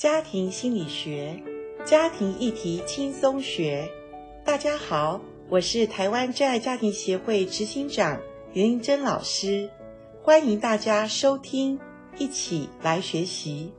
家庭心理学，家庭议题轻松学。大家好，我是台湾真爱家庭协会执行长严玲珍老师，欢迎大家收听，一起来学习。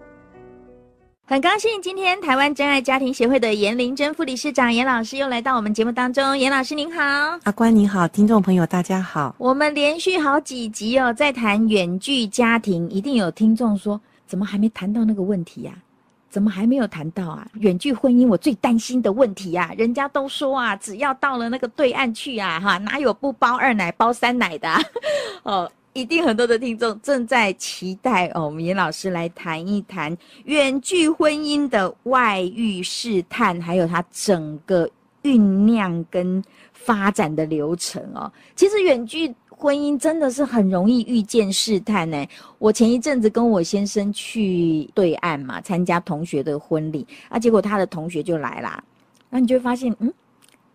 很高兴今天台湾真爱家庭协会的严玲珍副理事长严老师又来到我们节目当中。严老师您好，阿关您好，听众朋友大家好。我们连续好几集哦，在谈远距家庭，一定有听众说，怎么还没谈到那个问题呀、啊？怎么还没有谈到啊？远距婚姻我最担心的问题、啊！人家都说啊，只要到了那个对岸去啊，哈，哪有不包二奶包三奶的、哦。一定很多的听众正在期待哦，我们严老师来谈一谈远距婚姻的外遇试探，还有它整个酝酿跟发展的流程哦。其实远距婚姻真的是很容易遇见试探呢。我前一阵子跟我先生去对岸嘛，参加同学的婚礼啊，结果他的同学就来啦，那你就会发现，嗯。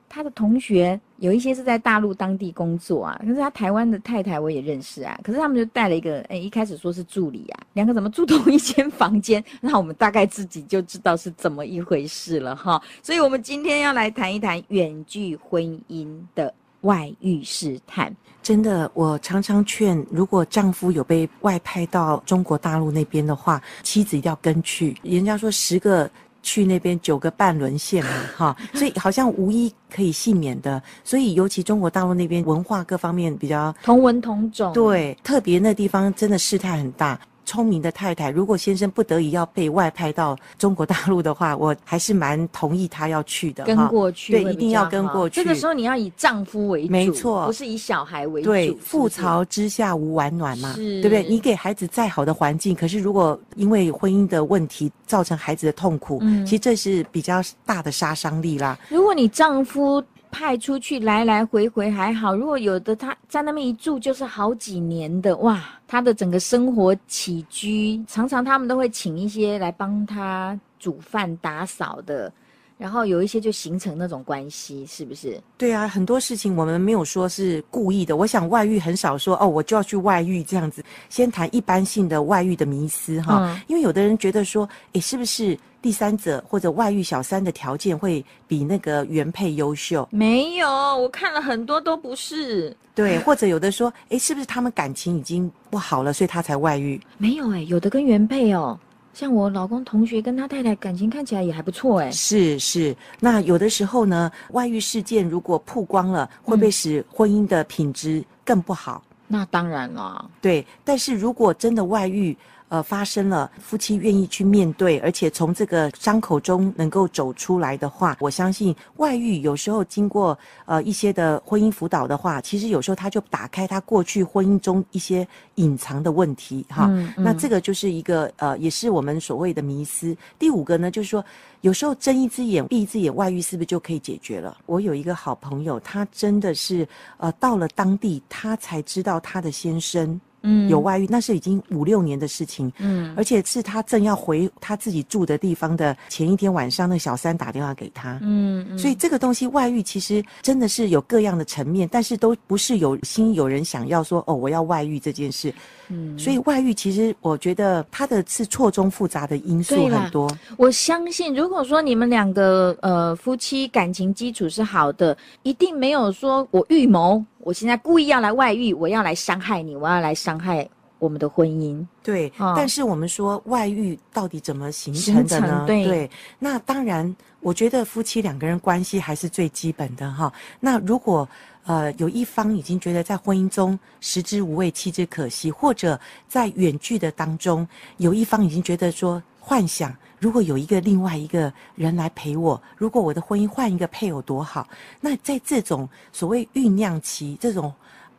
他的同学有一些是在大陆当地工作啊，可是他台湾的太太我也认识啊，可是他们就带了一个，诶、欸，一开始说是助理啊，两个怎么住同一间房间？那我们大概自己就知道是怎么一回事了哈。所以我们今天要来谈一谈远距婚姻的外遇试探。真的，我常常劝，如果丈夫有被外派到中国大陆那边的话，妻子一定要跟去。人家说十个。去那边九个半沦陷嘛哈，所以好像无一可以幸免的。所以尤其中国大陆那边文化各方面比较同文同种，对，特别那地方真的事态很大。聪明的太太，如果先生不得已要被外派到中国大陆的话，我还是蛮同意他要去的。跟过去，对，一定要跟过去。这个时候你要以丈夫为主，没错，不是以小孩为主。对，覆巢之下无完卵嘛，对不对？你给孩子再好的环境，可是如果因为婚姻的问题造成孩子的痛苦，嗯，其实这是比较大的杀伤力啦。如果你丈夫。派出去来来回回还好，如果有的他在那边一住就是好几年的哇，他的整个生活起居常常他们都会请一些来帮他煮饭打扫的。然后有一些就形成那种关系，是不是？对啊，很多事情我们没有说是故意的。我想外遇很少说哦，我就要去外遇这样子。先谈一般性的外遇的迷思哈，嗯、因为有的人觉得说，诶，是不是第三者或者外遇小三的条件会比那个原配优秀？没有，我看了很多都不是。对，或者有的说，诶，是不是他们感情已经不好了，所以他才外遇？没有诶，有的跟原配哦。像我老公同学跟他太太感情看起来也还不错哎，是是，那有的时候呢，外遇事件如果曝光了，会不会使婚姻的品质更不好？嗯，那当然了，对。但是如果真的外遇，呃，发生了，夫妻愿意去面对，而且从这个伤口中能够走出来的话，我相信外遇有时候经过呃一些的婚姻辅导的话，其实有时候他就打开他过去婚姻中一些隐藏的问题哈。嗯嗯、那这个就是一个呃，也是我们所谓的迷思。第五个呢，就是说有时候睁一只眼闭一只眼，外遇是不是就可以解决了？我有一个好朋友，他真的是呃到了当地，他才知道他的先生。嗯，有外遇，那是已经五六年的事情。嗯，而且是他正要回他自己住的地方的前一天晚上，那小三打电话给他。嗯，嗯，所以这个东西外遇其实真的是有各样的层面，但是都不是有心有人想要说哦，我要外遇这件事。嗯，所以外遇其实我觉得他的是错综复杂的因素很多。我相信，如果说你们两个呃夫妻感情基础是好的，一定没有说我预谋。我现在故意要来外遇，我要来伤害你，我要来伤害我们的婚姻。对，哦、但是我们说外遇到底怎么形成的呢？对，对，那当然，我觉得夫妻两个人关系还是最基本的哈。那如果呃有一方已经觉得在婚姻中食之无味，弃之可惜，或者在远距的当中有一方已经觉得说幻想。如果有一个另外一个人来陪我，如果我的婚姻换一个配偶多好？那在这种所谓酝酿期，这种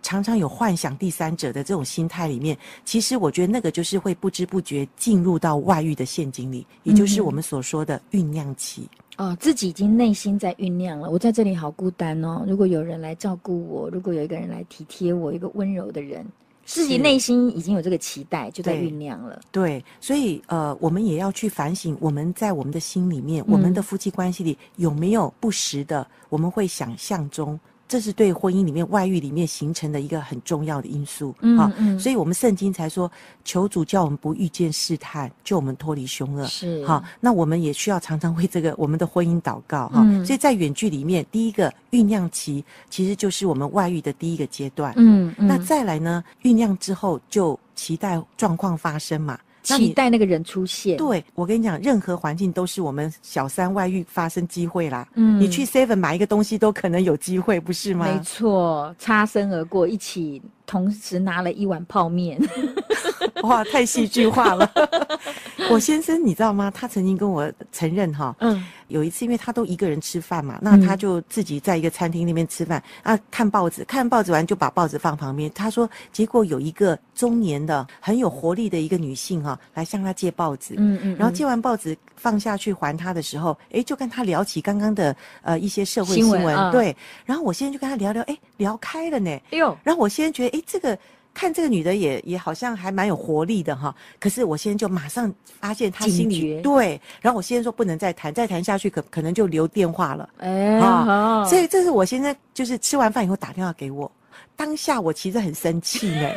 常常有幻想第三者的这种心态里面，其实我觉得那个就是会不知不觉进入到外遇的陷阱里，也就是我们所说的酝酿期。哦，自己已经内心在酝酿了。我在这里好孤单哦，如果有人来照顾我，如果有一个人来体贴我，一个温柔的人。自己内心已经有这个期待，就在酝酿了。对，所以呃，我们也要去反省，我们在我们的心里面，嗯、我们的夫妻关系里有没有不时的，我们会想象中这是对婚姻里面外遇里面形成的一个很重要的因素。嗯嗯，所以我们圣经才说，求主叫我们不遇见试探，救我们脱离凶恶。是，好，那我们也需要常常为这个我们的婚姻祷告哈。所以在远距里面，第一个酝酿期其实就是我们外遇的第一个阶段。嗯嗯，那再来呢，酝酿之后就期待状况发生嘛。期待那个人出现。对，我跟你讲，任何环境都是我们小三外遇发生机会啦。嗯，你去 Seven 买一个东西都可能有机会，不是吗？没错，擦身而过，一起同时拿了一碗泡面。哇，太戏剧化了！我先生，你知道吗？他曾经跟我承认哈，嗯，有一次，因为他都一个人吃饭嘛，那他就自己在一个餐厅那边吃饭，啊，看报纸，看报纸完就把报纸放旁边。他说，结果有一个中年的很有活力的一个女性哈，来向他借报纸，嗯嗯，然后借完报纸放下去还他的时候，哎，就跟他聊起刚刚的呃一些社会新闻，对，然后我先生就跟他聊聊，哎，聊开了呢，哎呦，然后我先生觉得，哎，这个。看这个女的也也好像还蛮有活力的哈，可是我现在就马上发现她心里对，然后我先生说不能再谈，再谈下去可可能就留电话了，哎，好，所以这是我现在就是吃完饭以后打电话给我，当下我其实很生气呢。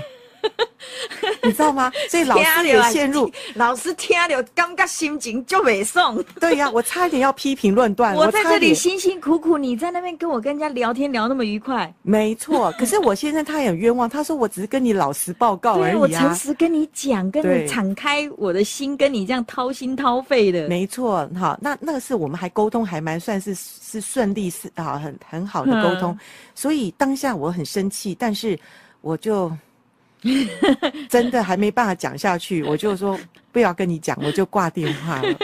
你知道吗？所以老师也陷入，老师听了，感觉心情就没送。对呀、啊，我差一点要批评论断。我在这里辛辛苦苦，你在那边跟我跟人家聊天聊那么愉快。没错，可是我先生他也很冤枉，他说我只是跟你老实报告而已啊。我诚实跟你讲，跟你敞开我的心，跟你这样掏心掏肺的。没错，好，那那个是我们还沟通还蛮算是是顺利是啊，很很好的沟通。所以当下我很生气，但是我就。真的还没办法讲下去，我就说不要跟你讲，我就挂电话了。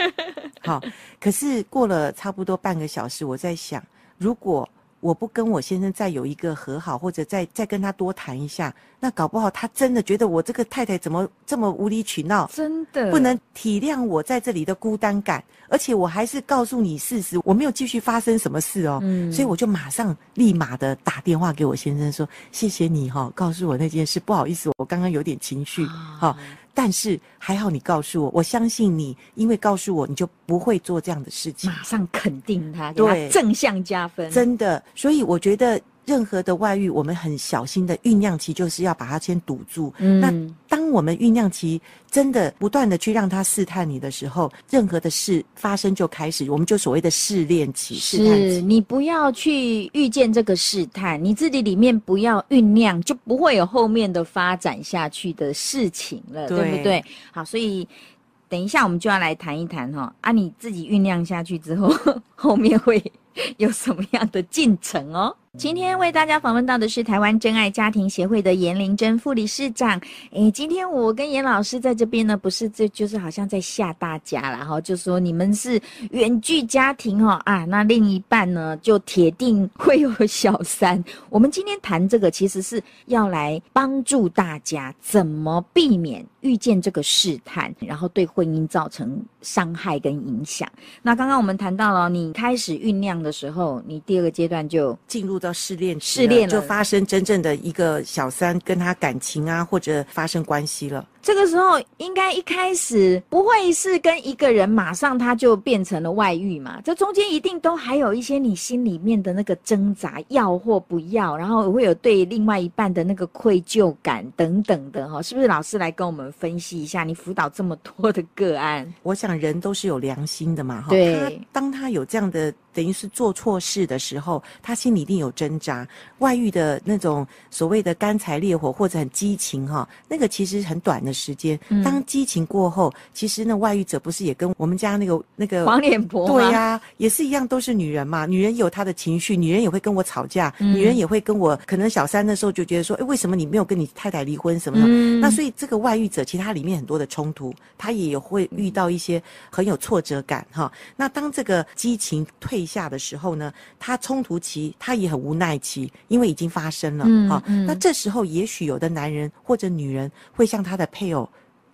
好，可是过了差不多半个小时，我在想，如果。我不跟我先生再有一个和好，或者再再跟他多谈一下，那搞不好他真的觉得我这个太太怎么这么无理取闹，真的。不能体谅我在这里的孤单感，而且我还是告诉你事实，我没有继续发生什么事哦，嗯，所以我就马上立马的打电话给我先生说，谢谢你哈，告诉我那件事，不好意思，我刚刚有点情绪，好。但是还好，你告诉我，我相信你，因为告诉我，你就不会做这样的事情。马上肯定他，对，正向加分，真的。所以我觉得。任何的外遇，我们很小心的酝酿期，就是要把它先堵住。嗯，那当我们酝酿期真的不断的去让他试探你的时候，任何的事发生就开始，我们就所谓的试炼期。试探期。是你不要去遇见这个试探，你自己里面不要酝酿，就不会有后面的发展下去的事情了，对，对不对？好，所以等一下我们就要来谈一谈哈，啊，你自己酝酿下去之后，后面会有什么样的进程哦？今天为大家访问到的是台湾真爱家庭协会的严玲珍副理事长。诶，今天我跟严老师在这边呢，不是这就是好像在吓大家啦哈，就说你们是远距家庭哦啊，那另一半呢就铁定会有小三。我们今天谈这个，其实是要来帮助大家怎么避免遇见这个试探，然后对婚姻造成伤害跟影响。那刚刚我们谈到了，你开始酝酿的时候，你第二个阶段就进入到。到试炼期，试炼就发生真正的一个小三跟他感情啊，或者发生关系了。这个时候应该一开始不会是跟一个人马上他就变成了外遇嘛？这中间一定都还有一些你心里面的那个挣扎，要或不要，然后会有对另外一半的那个愧疚感等等的哈，是不是？老师来跟我们分析一下，你辅导这么多的个案，我想人都是有良心的嘛，哈。对，当他有这样的等于是做错事的时候，他心里一定有挣扎。外遇的那种所谓的干柴烈火或者很激情哈，那个其实很短的。时间，当激情过后，嗯、其实那外遇者不是也跟我们家那个那个黄脸婆对呀、啊，也是一样，都是女人嘛。女人有她的情绪，女人也会跟我吵架，嗯、女人也会跟我可能小三的时候就觉得说，哎，为什么你没有跟你太太离婚什么的？嗯、那所以这个外遇者其实他里面很多的冲突，他也会遇到一些很有挫折感哈。那当这个激情退下的时候呢，他冲突期他也很无奈期，因为已经发生了哈。嗯嗯、那这时候也许有的男人或者女人会向他的配偶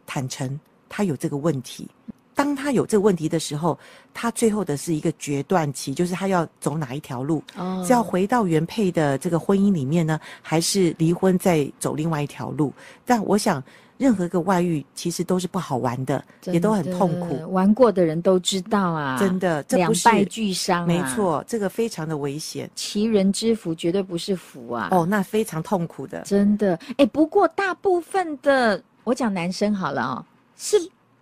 坦诚，他有这个问题。当他有这个问题的时候，他最后的是一个决断期，就是他要走哪一条路，是要回到原配的这个婚姻里面呢，还是离婚再走另外一条路？但我想。任何一个外遇其实都是不好玩的，的也都很痛苦。玩过的人都知道啊，真的，这不是两败俱伤啊。没错，这个非常的危险。其人之福绝对不是福啊！哦，那非常痛苦的，真的。哎，不过大部分的，我讲男生好了哦，是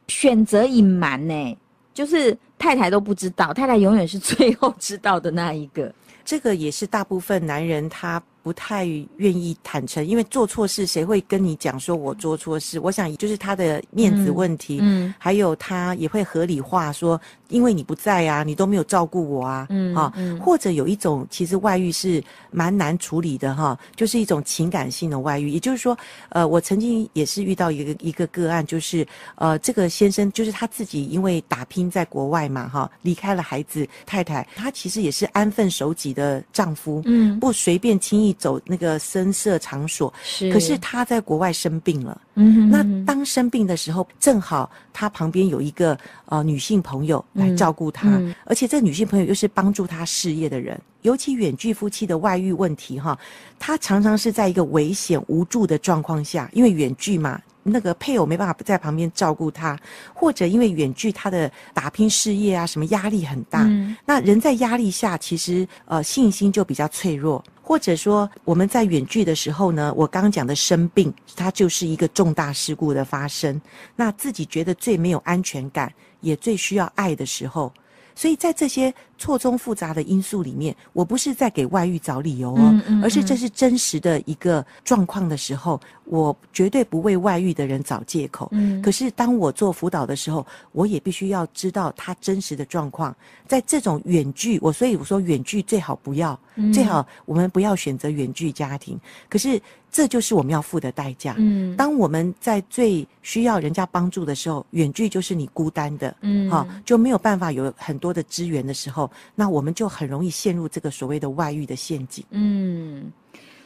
选择隐瞒呢，就是太太都不知道，太太永远是最后知道的那一个。这个也是大部分男人他。不太愿意坦诚，因为做错事，谁会跟你讲说我做错事？我想就是他的面子问题，嗯，嗯，还有他也会合理化说，因为你不在啊，你都没有照顾我啊，嗯，啊，嗯，或者有一种其实外遇是蛮难处理的哈，就是一种情感性的外遇，也就是说，呃，我曾经也是遇到一个一个个案，就是呃，这个先生就是他自己因为打拼在国外嘛，哈，离开了孩子太太，他其实也是安分守己的丈夫，嗯，不随便轻易。走那个深色场所，是。可是他在国外生病了，嗯哼哼，那当生病的时候，正好他旁边有一个呃女性朋友来照顾他，嗯嗯，而且这女性朋友又是帮助他事业的人。尤其远距夫妻的外遇问题，哈，他常常是在一个危险无助的状况下，因为远距嘛。那个配偶没办法在旁边照顾他，或者因为远距他的打拼事业啊，什么压力很大。嗯、那人在压力下，其实呃信心就比较脆弱。或者说我们在远距的时候呢，我刚刚讲的生病，它就是一个重大事故的发生。那自己觉得最没有安全感，也最需要爱的时候。所以在这些错综复杂的因素里面，我不是在给外遇找理由哦，嗯嗯嗯，而是这是真实的一个状况的时候，我绝对不为外遇的人找借口。嗯，可是当我做辅导的时候，我也必须要知道他真实的状况。在这种远距，我所以我说远距最好不要，嗯、最好我们不要选择远距家庭。可是。这就是我们要付的代价。嗯，当我们在最需要人家帮助的时候，远距就是你孤单的，嗯，好，就没有办法有很多的资源的时候，那我们就很容易陷入这个所谓的外遇的陷阱。嗯，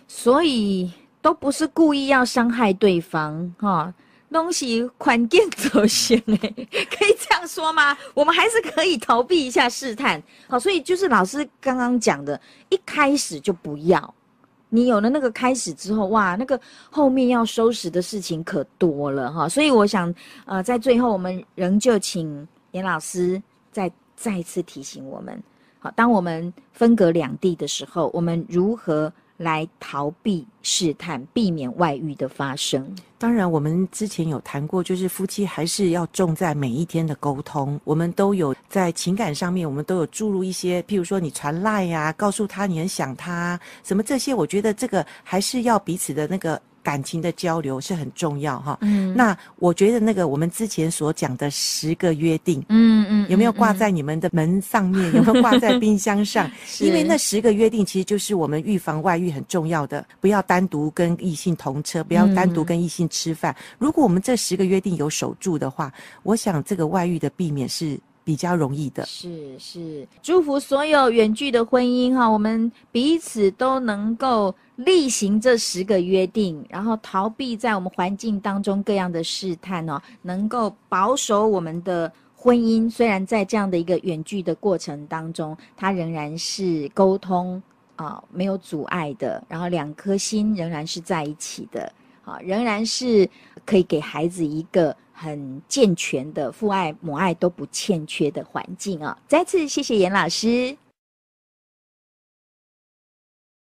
所以都不是故意要伤害对方，哈，东西宽见走行，哎，可以这样说吗？我们还是可以逃避一下试探，好，所以就是老师刚刚讲的，一开始就不要。你有了那个开始之后，哇，那个后面要收拾的事情可多了哈，所以我想，呃，在最后我们仍旧请严老师再再次提醒我们，好，当我们分隔两地的时候，我们如何来逃避试探，避免外遇的发生。当然，我们之前有谈过，就是夫妻还是要重在每一天的沟通。我们都有在情感上面，我们都有注入一些，譬如说你传赖呀，告诉他你很想他，什么这些，我觉得这个还是要彼此的那个。感情的交流是很重要哈。嗯，那我觉得那个我们之前所讲的十个约定，嗯嗯，有没有挂在你们的门上面？有没有挂在冰箱上？因为那十个约定其实就是我们预防外遇很重要的。不要单独跟异性同车，不要单独跟异性吃饭。如果我们这十个约定有守住的话，我想这个外遇的避免是比较容易的。是是，祝福所有远距的婚姻哈，我们彼此都能够。例行这十个约定，然后逃避在我们环境当中各样的试探哦，能够保守我们的婚姻。虽然在这样的一个远距的过程当中，它仍然是沟通啊，没有阻碍的，然后两颗心仍然是在一起的，啊，仍然是可以给孩子一个很健全的父爱母爱都不欠缺的环境啊。再次谢谢严老师。